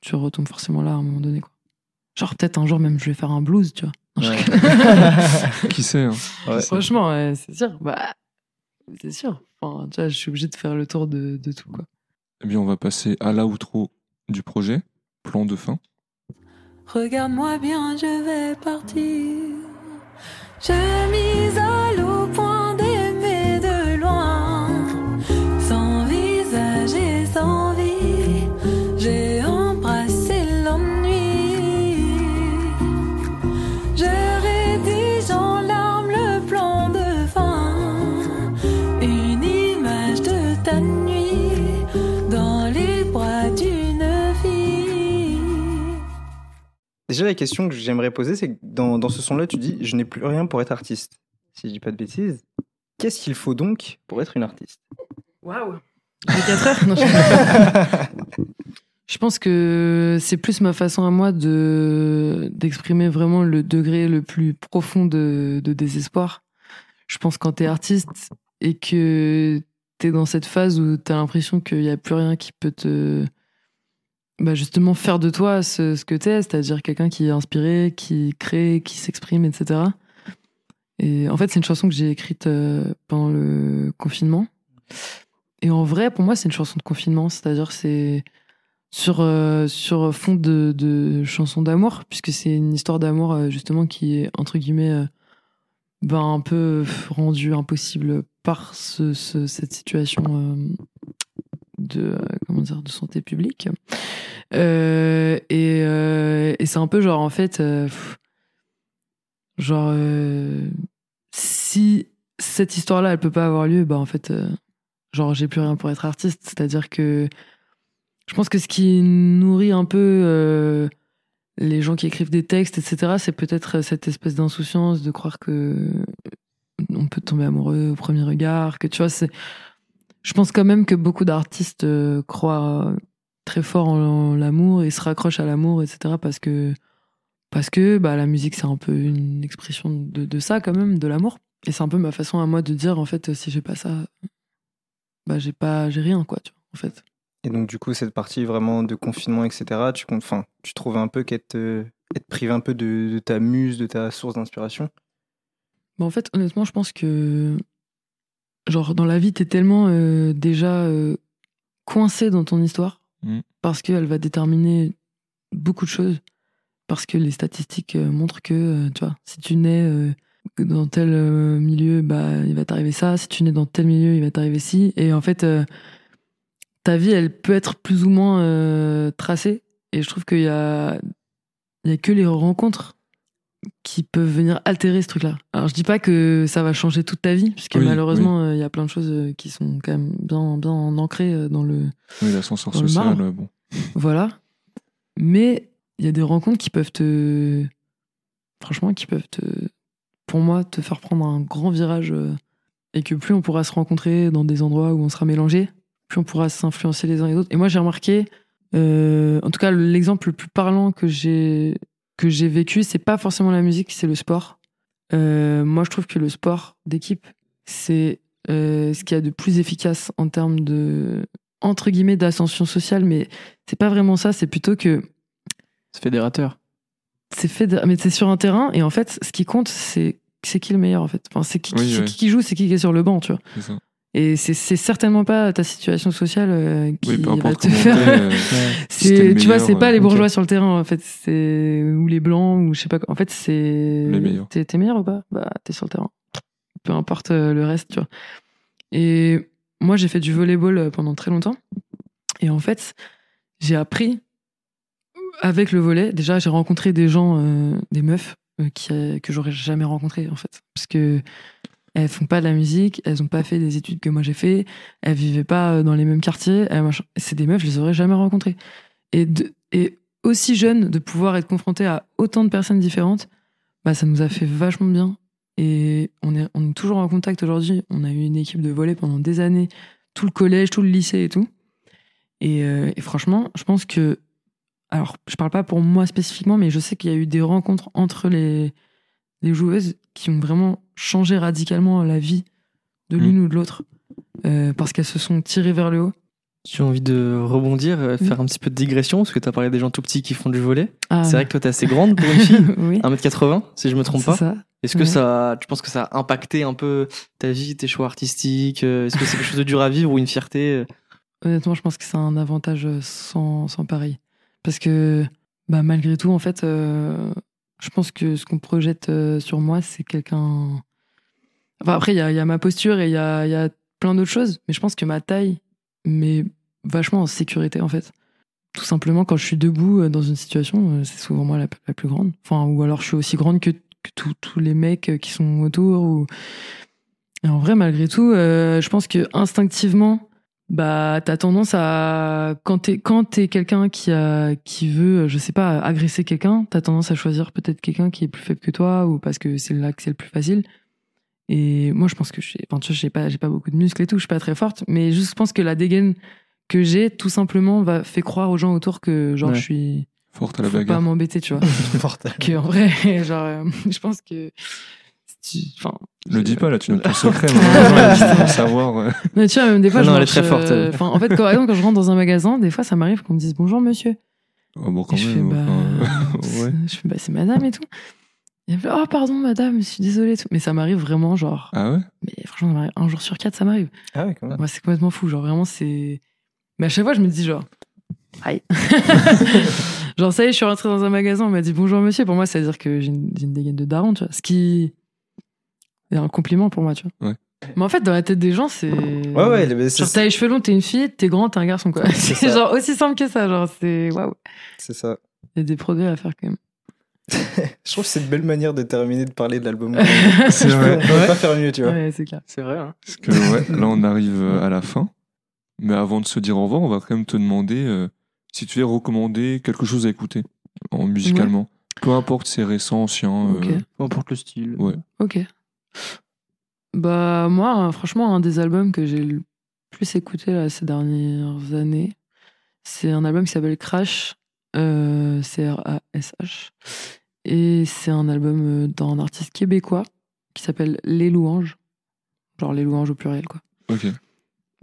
tu retombes forcément là à un moment donné. Quoi. Genre, peut-être un jour même, je vais faire un blues, tu vois. Non, je Ouais. Qui sait hein Ouais. Franchement, ouais, c'est sûr. Bah, c'est sûr. Enfin, tu vois, je suis obligé de faire le tour de, de tout, quoi. Eh bien, on va passer à l'outro du projet, plan de fin. Regarde-moi bien, je vais partir. Je m'isole au point d'aimer Déjà, la question que j'aimerais poser, c'est que dans, dans ce son-là, tu dis Je n'ai plus rien pour être artiste. Si je dis pas de bêtises. Qu'est-ce qu'il faut donc pour être une artiste? Waouh! 4 heures? Non, je... je pense que c'est plus ma façon à moi de d'exprimer vraiment le degré le plus profond de, de désespoir. Je pense quand t'es artiste et que t'es dans cette phase où t'as l'impression qu'il n'y a plus rien qui peut te bah justement faire de toi ce, que t'es, c'est-à-dire quelqu'un qui est inspiré, qui crée, qui s'exprime, etc. Et en fait, c'est une chanson que j'ai écrite euh, pendant le confinement. Et en vrai, pour moi, c'est une chanson de confinement, c'est-à-dire c'est sur euh, sur fond de, de chanson d'amour, puisque c'est une histoire d'amour euh, justement qui est entre guillemets ben un peu rendue impossible par ce, ce- cette situation de comment dire de santé publique. Euh, et euh, et c'est un peu genre en fait euh, pff, genre euh, si cette histoire-là elle peut pas avoir lieu, bah en fait euh, genre j'ai plus rien pour être artiste, c'est-à-dire que je pense que ce qui nourrit un peu euh, les gens qui écrivent des textes, etc., c'est peut-être cette espèce d'insouciance de croire que on peut tomber amoureux au premier regard, que tu vois, c'est. Je pense quand même que beaucoup d'artistes croient très fort en, en l'amour et se raccrochent à l'amour, etc., parce que parce que bah, la musique c'est un peu une expression de, de ça quand même, de l'amour. Et c'est un peu ma façon à moi de dire en fait, si j'ai pas ça, bah j'ai pas, j'ai rien quoi, tu vois, en fait. Et donc, du coup, cette partie vraiment de confinement, etc., tu, enfin, tu trouves un peu qu'être euh, être privé un peu de, de ta muse, de ta source d'inspiration? Bah, en fait, honnêtement, je pense que, genre, dans la vie, t'es tellement euh, déjà euh, coincé dans ton histoire Mm. parce qu'elle va déterminer beaucoup de choses. Parce que les statistiques euh, montrent que, euh, tu vois, si tu nais euh, dans tel milieu, bah, il va t'arriver ça. Si tu nais dans tel milieu, il va t'arriver ci. Et en fait, ta vie, elle peut être plus ou moins tracée. Et je trouve qu'il y a, il y a que les rencontres qui peuvent venir altérer ce truc-là. Alors je dis pas que ça va changer toute ta vie, puisque Oui, malheureusement euh, il y a plein de choses euh, qui sont quand même bien bien ancrées euh, dans le Oui, l'ascenseur le social, euh, bon. voilà. Mais il y a des rencontres qui peuvent te franchement qui peuvent te pour moi te faire prendre un grand virage euh, et que plus on pourra se rencontrer dans des endroits où on sera mélangés, plus on pourra s'influencer les uns les autres. Et moi j'ai remarqué en tout cas l'exemple le plus parlant que j'ai que j'ai vécu, c'est pas forcément la musique, c'est le sport. Euh, moi, je trouve que le sport d'équipe, c'est euh, ce qu'il y a de plus efficace en termes de entre guillemets d'ascension sociale, mais c'est pas vraiment ça. C'est plutôt que C'est fédérateur. c'est fait, de- mais c'est sur un terrain et en fait, ce qui compte, c'est c'est qui le meilleur en fait. Enfin, c'est qui, Oui, qui- qui joue, c'est qui est sur le banc, tu vois. Et c'est c'est certainement pas ta situation sociale euh, qui Oui, va te faire. euh, si tu vois, c'est pas euh, les ok. bourgeois sur le terrain, en fait, c'est ou les blancs ou je sais pas. quoi. En fait, c'est Les meilleurs. T'es, meilleur ou pas? Bah, t'es sur le terrain. Peu importe euh, le reste, tu vois. Et moi, j'ai fait du volleyball euh, pendant très longtemps. Et en fait, j'ai appris avec le volley. Déjà, j'ai rencontré des gens, euh, des meufs euh, qui, euh, que j'aurais jamais rencontrées, en fait, parce que elles font pas de la musique, elles ont pas fait des études que moi j'ai fait, elles vivaient pas euh, dans les mêmes quartiers. C'est des meufs, je les aurais jamais rencontrées. Et, aussi jeune, de pouvoir être confronté à autant de personnes différentes, bah, ça nous a fait vachement bien. Et on est, on est toujours en contact aujourd'hui. On a eu une équipe de volley pendant des années, tout le collège, tout le lycée et tout. Et, euh, et franchement, je pense que. Alors, je parle pas pour moi spécifiquement, mais je sais qu'il y a eu des rencontres entre les, les joueuses qui ont vraiment changé radicalement la vie de l'une ou de l'autre. euh, parce qu'elles se sont tirées vers le haut. J'ai envie de rebondir, euh, Oui. faire un petit peu de digression, parce que tu as parlé des gens tout petits qui font du volet. Ah, C'est vrai que toi, t'es assez grande pour une fille, oui, 1m80, si je me trompe pas. ça. Est-ce que Ouais. ça, tu penses que ça a impacté un peu ta vie, tes choix artistiques euh, Est-ce que c'est quelque chose de dur à vivre ou une fierté Honnêtement, je pense que c'est un avantage sans, sans pareil. Parce que, bah, malgré tout, en fait, euh, je pense que ce qu'on projette euh, sur moi, c'est quelqu'un. Enfin, après, il y a, ma posture et il y a, plein d'autres choses, mais je pense que ma taille met vachement en sécurité, en fait. Tout simplement, quand je suis debout euh, dans une situation, euh, c'est souvent moi la, plus grande. Enfin, ou alors je suis aussi grande que, tous- les mecs qui sont autour. Ou... Et en vrai, malgré tout, je pense que instinctivement, bah t'as tendance à quand t'es quand t'es quelqu'un qui a qui veut je sais pas agresser quelqu'un t'as tendance à choisir peut-être quelqu'un qui est plus faible que toi ou parce que c'est là que c'est le plus facile et moi je pense que je enfin tu vois j'ai pas j'ai pas beaucoup de muscles et tout je suis pas très forte mais juste je pense que la dégaine que j'ai tout simplement va fait croire aux gens autour que genre Ouais. je suis Forte à la faut pas bagarre. m'embêter tu vois Mortel. que en vrai genre euh, je pense que enfin Le dis pas là, tu donnes ton secret. Savoir. euh, Mais tu vois, même des fois, Ah je non, elle est très forte, euh, elle. enfin, en fait, quand, par exemple, quand je rentre dans un magasin, des fois, ça m'arrive qu'on me dise bonjour, monsieur. oh, bon, quand et je fais, même. bah, ouais. je fais, bah, c'est madame et tout. Il me fait Oh, pardon, madame, je suis désolée. tout. Mais ça m'arrive vraiment, genre. Ah ouais? Mais franchement, un jour sur quatre, ça m'arrive. Ah ouais, quand même. Moi, c'est complètement fou. Genre, vraiment, c'est. Mais à chaque fois, je me dis, genre. Aïe. genre, ça y est, je suis rentrée dans un magasin, on m'a dit bonjour monsieur. Pour moi, ça veut dire que j'ai une, une dégaine de daron, tu vois. Ce qui un compliment pour moi, tu vois. Ouais. Mais en fait, dans la tête des gens, c'est. Ouais, ouais, mais c'est Genre, t'as les cheveux longs, t'es une fille, t'es grand, t'es un garçon, quoi. C'est C'est genre aussi simple que ça. Genre, c'est. Waouh. c'est ça. Il y a des progrès à faire quand même. Je trouve que c'est une belle manière de terminer de parler de l'album. C'est Je vrai. On peut pas faire mieux, tu vois. Ouais, c'est clair. C'est vrai, hein. Parce que ouais, là on arrive euh, à la fin. Mais avant de se dire au revoir, on va quand même te demander euh, si tu veux recommander quelque chose à écouter en musicalement. Peu importe c'est récent, ancien. euh, Ok. Peu importe le style. Ouais. Ok. Bah, moi, euh, franchement, un des albums que j'ai le plus écouté là, ces dernières années, c'est un album qui s'appelle Crash, euh, C-R-A-S-H. Et c'est un album euh, d'un artiste québécois qui s'appelle Les Louanges. Genre Les Louanges au pluriel, quoi. Ok.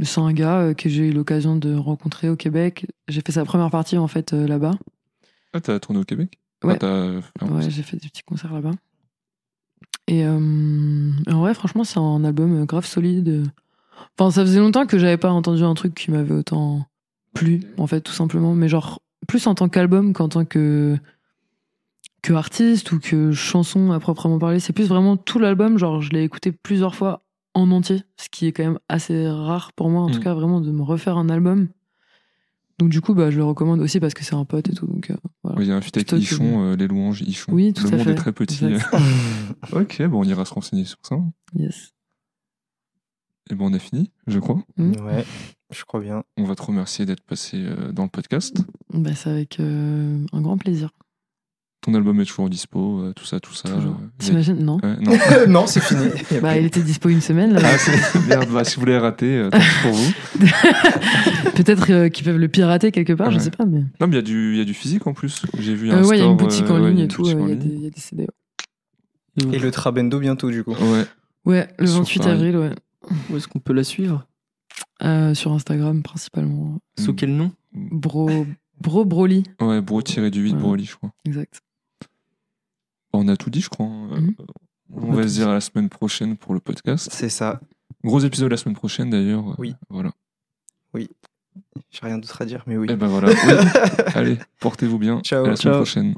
C'est un gars euh, que j'ai eu l'occasion de rencontrer au Québec. J'ai fait sa première partie, en fait, euh, là-bas. Ah, t'as tourné au Québec? Ouais. Ah, Ouais, j'ai fait des petits concerts là-bas. Et euh, en vrai, franchement, c'est un album grave solide. Enfin, ça faisait longtemps que j'avais pas entendu un truc qui m'avait autant plu, en fait, tout simplement. Mais genre, plus en tant qu'album qu'en tant que que artiste ou que chanson à proprement parler. C'est plus vraiment tout l'album. Genre, je l'ai écouté plusieurs fois en entier, ce qui est quand même assez rare pour moi, en tout Mm. cas, vraiment de me refaire un album. Donc du coup, bah, je le recommande aussi parce que c'est un pote et tout. Donc, euh, voilà. Oui, Il y a un feat avec Ichon, euh, les louanges Ichon. Oui, tout Le à monde fait. est très petit. Ok, bon, on ira se renseigner sur ça. Yes. Et bon, on a fini, je crois. Ouais, je crois bien. On va te remercier d'être passé euh, dans le podcast. Bah, c'est avec euh, un grand plaisir. Ton album est toujours dispo, euh, tout ça, tout ça. Euh, T'imagines Non. Ouais, non. non, c'est fini. Bah, il était dispo une semaine. Là. Ah, merde, bah, si vous l'avez raté, euh, tant pour vous. Peut-être euh, qu'ils peuvent le pirater quelque part, je Ouais. sais pas. Mais... Non, mais il y, a du- y a du physique en plus. J'ai vu Euh, un ouais, il y a une boutique en ligne et tout. euh, Il y, a des- il y a des CD. ouais. Et le Trabendo bientôt, du coup. Ouais. Ouais, le Sur 28 Paris. avril, ouais. Où est-ce qu'on peut la suivre? Euh, sur Instagram principalement. Sous Mm. quel nom? Bro, bro Broly, Ouais, bro tiré du 8 Ouais. Broly, je crois. exact. On a tout dit, je crois. hein. Mhm. On va se dire à la semaine prochaine pour le podcast. C'est ça. Gros épisode la semaine prochaine d'ailleurs. Oui. Voilà. J'ai rien d'autre à dire, mais oui. Et ben voilà. Oui. Allez, portez-vous bien. Ciao. À la semaine Ciao. prochaine.